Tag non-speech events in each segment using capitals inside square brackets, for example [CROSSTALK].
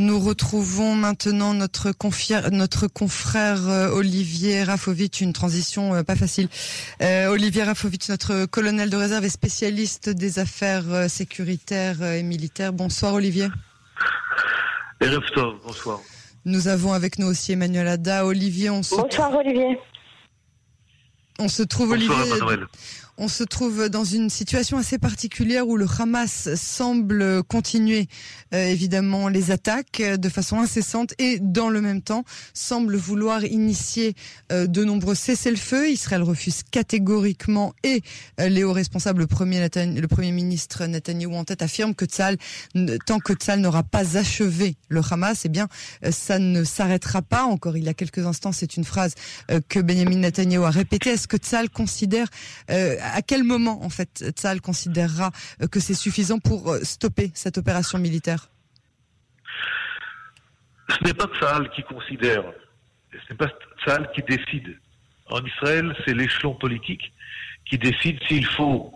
Nous retrouvons maintenant notre, notre confrère euh, Olivier Rafovitch, une transition euh, pas facile. Euh, Olivier Rafovitch, notre colonel de réserve et spécialiste des affaires sécuritaires et militaires. Bonsoir Olivier. bonsoir. Nous avons avec nous aussi Emmanuel Ada. Olivier, on se... Bonsoir Olivier. On se trouve, bonsoir, Olivier on se trouve dans une situation assez particulière où le Hamas semble continuer euh, évidemment les attaques de façon incessante et dans le même temps semble vouloir initier euh, de nombreux cessez-le-feu. Israël refuse catégoriquement et euh, les hauts responsables, le premier, le premier ministre Netanyahu en tête, affirme que Tzal, tant que Tzal n'aura pas achevé le Hamas, eh bien ça ne s'arrêtera pas. Encore il y a quelques instants, c'est une phrase que Benjamin Netanyahu a répétée. Est-ce que Tzal considère à quel moment, en fait, Tzal considérera euh, que c'est suffisant pour euh, stopper cette opération militaire? Ce n'est pas Tzal qui considère, ce n'est pas Tzal qui décide. En Israël, c'est l'échelon politique qui décide s'il faut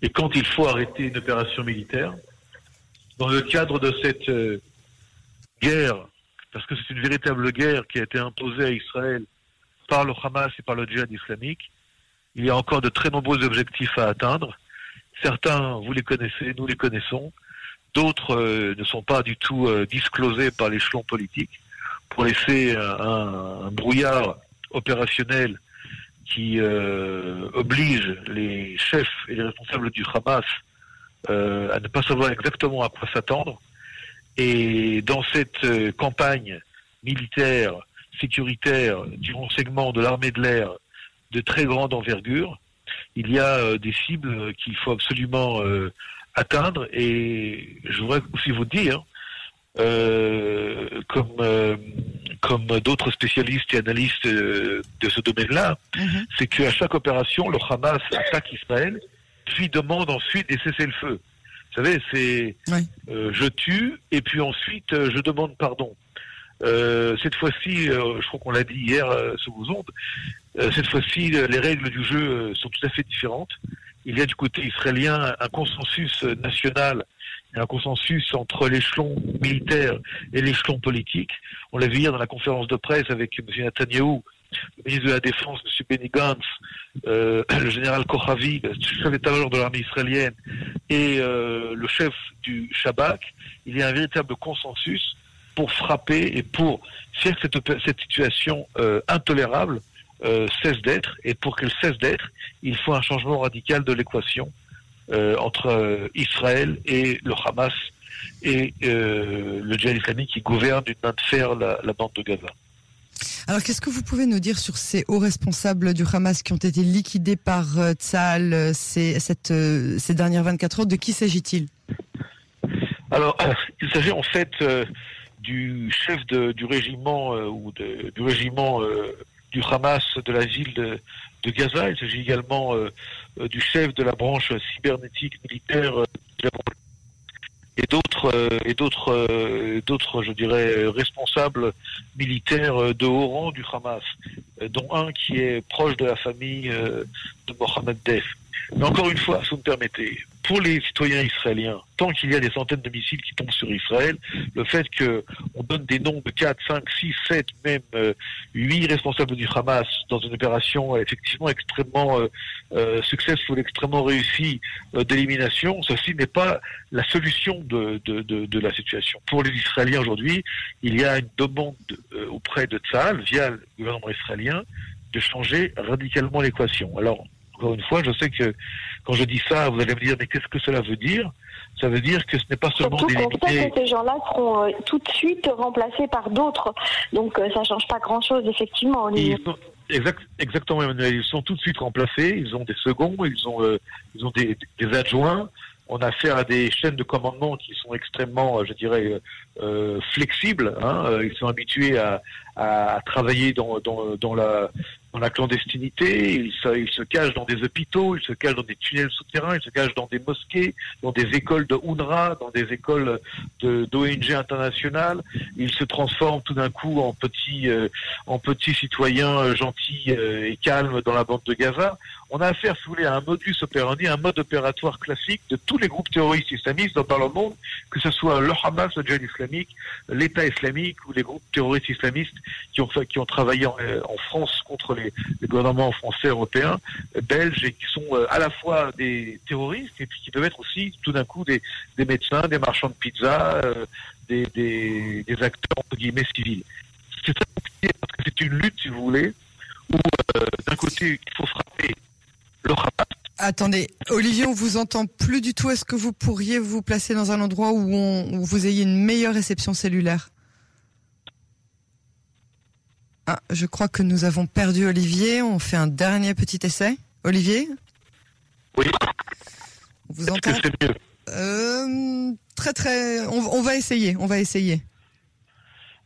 et quand il faut arrêter une opération militaire. Dans le cadre de cette euh, guerre, parce que c'est une véritable guerre qui a été imposée à Israël par le Hamas et par le djihad islamique, il y a encore de très nombreux objectifs à atteindre. Certains, vous les connaissez, nous les connaissons. D'autres euh, ne sont pas du tout euh, disclosés par l'échelon politique pour laisser un, brouillard opérationnel qui euh, oblige les chefs et les responsables du Hamas à ne pas savoir exactement à quoi s'attendre. Et dans cette campagne militaire, sécuritaire, du renseignement de l'armée de l'air de très grande envergure. Il y a euh, des cibles qu'il faut absolument euh, atteindre et je voudrais aussi vous dire, euh, comme comme d'autres spécialistes et analystes de ce domaine-là, mhm. c'est qu'à chaque opération, le Hamas attaque Israël, puis demande ensuite des cessez-le-feu. Vous savez, c'est je tue et puis ensuite je demande pardon. Cette fois-ci, je crois qu'on l'a dit hier sur vos ondes, euh, cette fois-ci, les règles du jeu euh, sont tout à fait différentes. Il y a du côté israélien un consensus national un consensus entre l'échelon militaire et l'échelon politique. On l'a vu hier dans la conférence de presse avec M. Netanyahu, le ministre de la Défense, M. Benny Gantz, euh, [CLEARS THROAT] le général Kochavi, chef d'état-major de l'armée israélienne, et le chef du Shabak. Il y a un véritable consensus pour frapper et pour faire cette, cette situation intolérable euh, cesse d'être, et pour qu'elle cesse d'être, il faut un changement radical de l'équation euh, entre euh, Israël et le Hamas et le djihad islamique qui gouverne d'une main de fer la, bande de Gaza. Alors, qu'est-ce que vous pouvez nous dire sur ces hauts responsables du Hamas qui ont été liquidés par Tzal ces, ces dernières 24 heures? De qui s'agit-il? Alors, il s'agit en fait du chef du régiment ou du régiment du Hamas de la ville de, Gaza. Il s'agit également euh, euh, du chef de la branche cybernétique militaire euh, et d'autres et d'autres d'autres je dirais responsables militaires de haut rang du Hamas, dont un qui est proche de la famille de Mohamed Def. Mais encore une fois, si vous me permettez, pour les citoyens israéliens, tant qu'il y a des centaines de missiles qui tombent sur Israël, le fait qu'on donne des noms de 4, 5, 6, 7, même euh, 8 responsables du Hamas dans une opération effectivement extrêmement euh, euh, successful, extrêmement réussie euh, d'élimination, ceci n'est pas la solution de, de, de, de, la situation. Pour les Israéliens aujourd'hui, il y a une demande euh, auprès de Tzahal, via le gouvernement israélien, de changer radicalement l'équation. Alors, encore une fois, je sais que quand je dis ça, vous allez me dire, mais qu'est-ce que cela veut dire? Ça veut dire que ce n'est pas seulement Surtout qu'on sait que ces gens-là seront euh, tout de suite remplacés par d'autres. Donc euh, ça ne change pas grand-chose, effectivement. exactement, Emmanuel. Ils sont tout de suite remplacés. Ils ont des seconds, ils ont, euh, ils ont des, adjoints on a affaire à des chaînes de commandement qui sont extrêmement, je dirais, flexibles. Hein. Ils sont habitués à, à travailler dans, dans, dans, la, dans la clandestinité, ils se, ils cachent dans des hôpitaux, ils se cachent dans des tunnels souterrains, ils se cachent dans des mosquées, dans des écoles de UNRWA, dans des écoles d'ONG internationales. Ils se transforment tout d'un coup en petits, euh, en petits citoyens euh, gentils euh, et calmes dans la bande de Gaza. On a affaire, si vous voulez, à un modus operandi, un mode opératoire classique de tous les groupes terroristes islamistes dans le monde, que ce soit le Hamas, le djihad islamique, l'État islamique ou les groupes terroristes islamistes qui ont, travaillé en France contre les, les, gouvernements français, européens, belges, et qui sont à la fois des terroristes et puis qui peuvent être aussi tout d'un coup des, médecins, des marchands de pizza, euh, des, acteurs entre guillemets civils. C'est très compliqué parce que c'est une lutte, si vous voulez, où euh, d'un côté il faut frapper le Hamas. Attendez, Olivier, on vous entend plus du tout. Est-ce que vous pourriez vous placer dans un endroit où vous ayez une meilleure réception cellulaire? Ah, je crois que nous avons perdu Olivier. On fait un dernier petit essai. Olivier Oui. On vous entend c'est mieux euh, Très très. On, va essayer. On va essayer.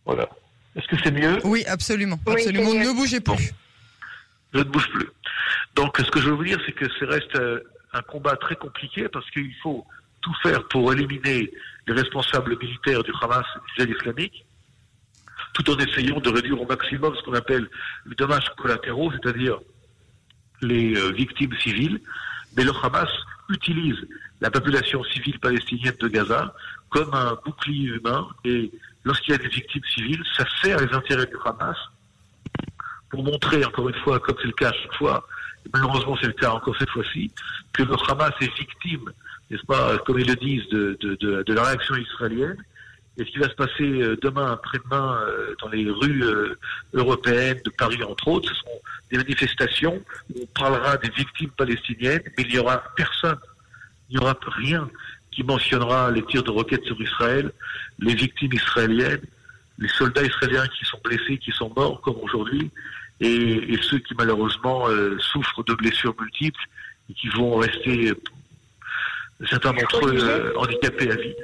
Voilà. Est-ce que c'est mieux Oui, absolument. absolument. ne bougez plus. Je ne bouge plus. Donc, ce que je veux vous dire, c'est que ce reste euh, un combat très compliqué parce qu'il faut tout faire pour éliminer les responsables militaires du Hamas et du islamique tout en essayant de réduire au maximum ce qu'on appelle les dommages collatéraux, c'est-à-dire les euh, victimes civiles. Mais le Hamas utilise la population civile palestinienne de Gaza comme un bouclier humain et lorsqu'il y a des victimes civiles, ça sert les intérêts du Hamas pour montrer, encore une fois, comme c'est le cas à chaque fois, et malheureusement c'est le cas encore cette fois-ci, que le Hamas est victime, n'est-ce pas, comme ils le disent, de, la réaction israélienne, et ce qui va se passer euh, demain, après-demain, euh, dans les rues euh, européennes de Paris, entre autres, ce seront des manifestations où on parlera des victimes palestiniennes, mais il n'y aura personne, il n'y aura rien qui mentionnera les tirs de roquettes sur Israël, les victimes israéliennes, les soldats israéliens qui sont blessés, qui sont morts, comme aujourd'hui, et, ceux qui malheureusement souffrent de blessures multiples et qui vont rester, certains d'entre eux, handicapés à vie.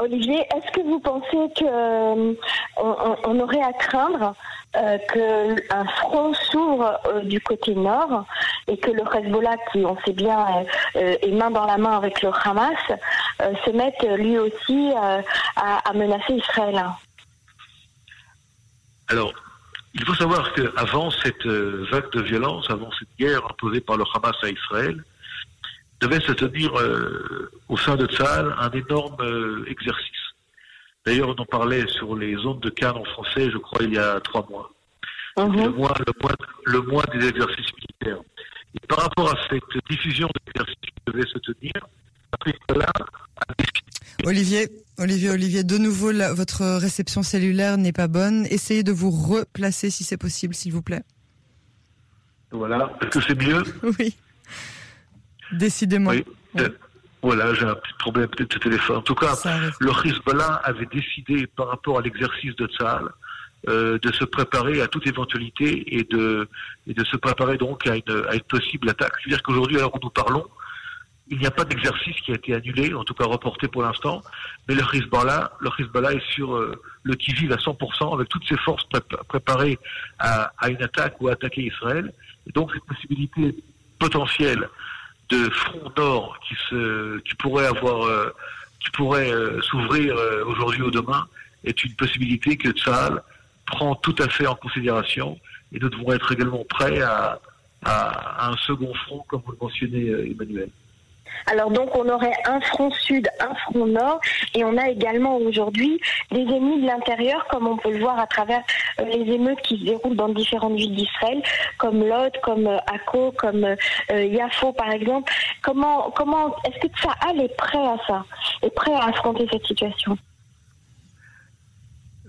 Olivier, est-ce que vous pensez qu'on euh, on, aurait à craindre euh, qu'un front s'ouvre euh, du côté nord et que le Hezbollah, qui on sait bien est main dans la main avec le Hamas, se mette lui aussi à, menacer Israël? Alors, il faut savoir qu'avant cette vague de violence, avant cette guerre imposée par le Hamas à Israël, devait se tenir euh, au sein de Tzahal un énorme euh, exercice. D'ailleurs, on en parlait sur les zones de Cannes en français, je crois, il y a trois mois. Mhm. le, mois, le, mois, des exercices militaires. Et par rapport à cette diffusion d'exercices qui devait se tenir, Olivier, Olivier, Olivier, de nouveau, votre réception cellulaire n'est pas bonne. Essayez de vous replacer si c'est possible, s'il vous plaît. Voilà. Est-ce que c'est mieux [LAUGHS] Oui. Décidément. Oui. Euh, voilà, j'ai un petit problème peut-être de téléphone. En tout cas, le Hezbollah avait décidé par rapport à l'exercice de Tzahal euh, de se préparer à toute éventualité et de, et de se préparer donc à une, à une possible attaque. C'est-à-dire qu'aujourd'hui, alors où nous parlons, il n'y a pas d'exercice qui a été annulé, en tout cas reporté pour l'instant, mais le Hezbollah, le Hezbollah est sur euh, le qui-vive à 100% avec toutes ses forces préparées à, à, une attaque ou à attaquer Israël. Et donc cette possibilité potentielle de front nord qui se qui pourrait avoir euh, qui pourrait euh, s'ouvrir euh, aujourd'hui ou demain est une possibilité que Tsahal prend tout à fait en considération et nous devons être également prêts à, à un second front comme vous le mentionnez Emmanuel. Alors donc on aurait un front sud, un front nord, et on a également aujourd'hui des ennemis de l'intérieur, comme on peut le voir à travers euh, les émeutes qui se déroulent dans différentes villes d'Israël, comme Lod, comme euh, Akko, comme euh, Yafo par exemple. Comment, comment est-ce que Tsahal est prêt à ça, est prêt à affronter cette situation?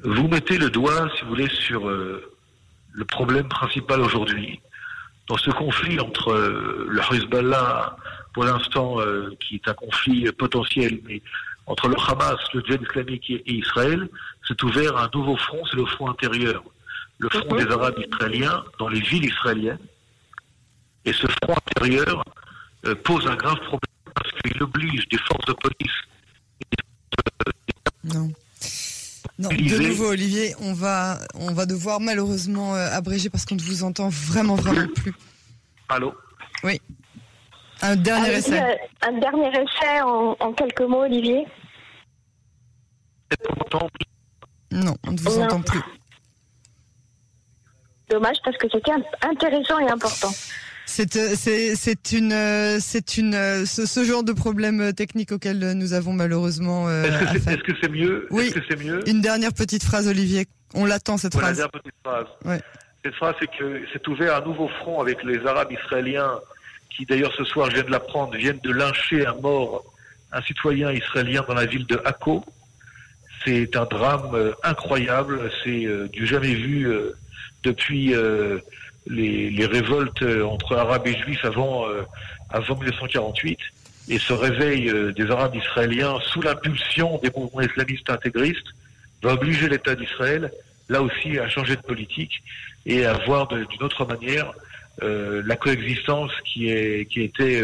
Vous mettez le doigt, si vous voulez, sur le problème principal aujourd'hui. Dans ce conflit entre le Hezbollah pour l'instant, euh, qui est un conflit potentiel, mais entre le Hamas, le djihad islamique et Israël, s'est ouvert un nouveau front, c'est le front intérieur, le front des Arabes israéliens dans les villes israéliennes. Et ce front intérieur euh, pose un grave problème parce qu'il oblige des forces de police. non. Non, de nouveau, Olivier, on va, on va devoir malheureusement abréger parce qu'on ne vous entend vraiment, vraiment plus. Allô. Un dernier essai. un dernier essai en, en quelques mots, Olivier. Non, on ne vous entend plus. Dommage parce que c'était intéressant et important. C'est euh, c'est une euh, c'est une euh, ce, genre de problème technique auquel nous avons malheureusement. Est-ce que c'est mieux? Oui. Est-ce que c'est mieux? Une dernière petite phrase, Olivier. On l'attend cette phrase. Une dernière petite phrase. Cette phrase, c'est que c'est ouvert un nouveau front avec les Arabes israéliens qui, d'ailleurs, ce soir, je viens de l'apprendre, viennent de lyncher à mort un citoyen israélien dans la ville de Akko. C'est un drame incroyable. C'est du jamais vu depuis les, révoltes euh, entre Arabes et Juifs avant, euh, avant 1948 et ce réveil euh, des Arabes israéliens sous l'impulsion des mouvements islamistes intégristes va obliger l'État d'Israël, là aussi, à changer de politique et à voir d'une autre manière la coexistence qui, qui était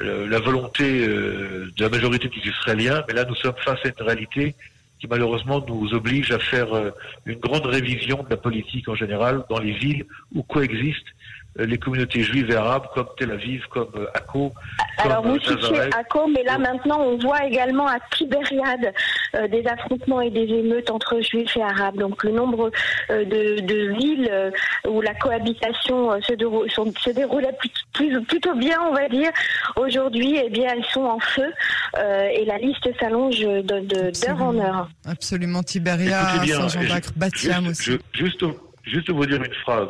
la volonté de la majorité des Israéliens. Mais là, nous sommes face à une réalité qui malheureusement nous oblige à faire euh, une grande révision de la politique en général dans les villes où coexistent euh, les communautés juives et arabes comme Tel Aviv, comme euh, Akko. Alors vous citez Akko, mais là maintenant on voit également à Tibériade des affrontements et des émeutes entre juifs et arabes. Donc le nombre de, villes où la cohabitation se, se déroulait plutôt bien, on va dire, aujourd'hui, eh bien elles sont en feu et la liste s'allonge d'heure en heure. Absolument, Tibéria, Saint-Jean-d'Acre, Batiam aussi. juste, juste vous dire une phrase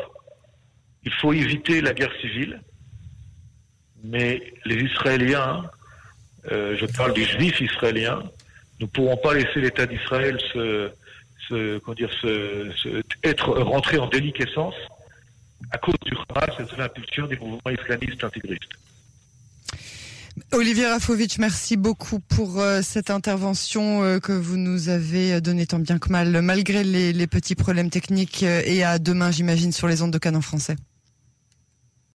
il faut éviter la guerre civile, mais les Israéliens, euh, je parle des Juifs israéliens, ne pourront pas laisser l'État d'Israël se, être rentré en déliquescence à cause du Hamas et de l'impulsion des mouvements islamistes intégristes. Olivier Rafovitch, merci beaucoup pour euh, cette intervention euh, que vous nous avez donnée tant bien que mal, malgré les, les petits problèmes techniques. et à demain, j'imagine, sur les ondes de canon français.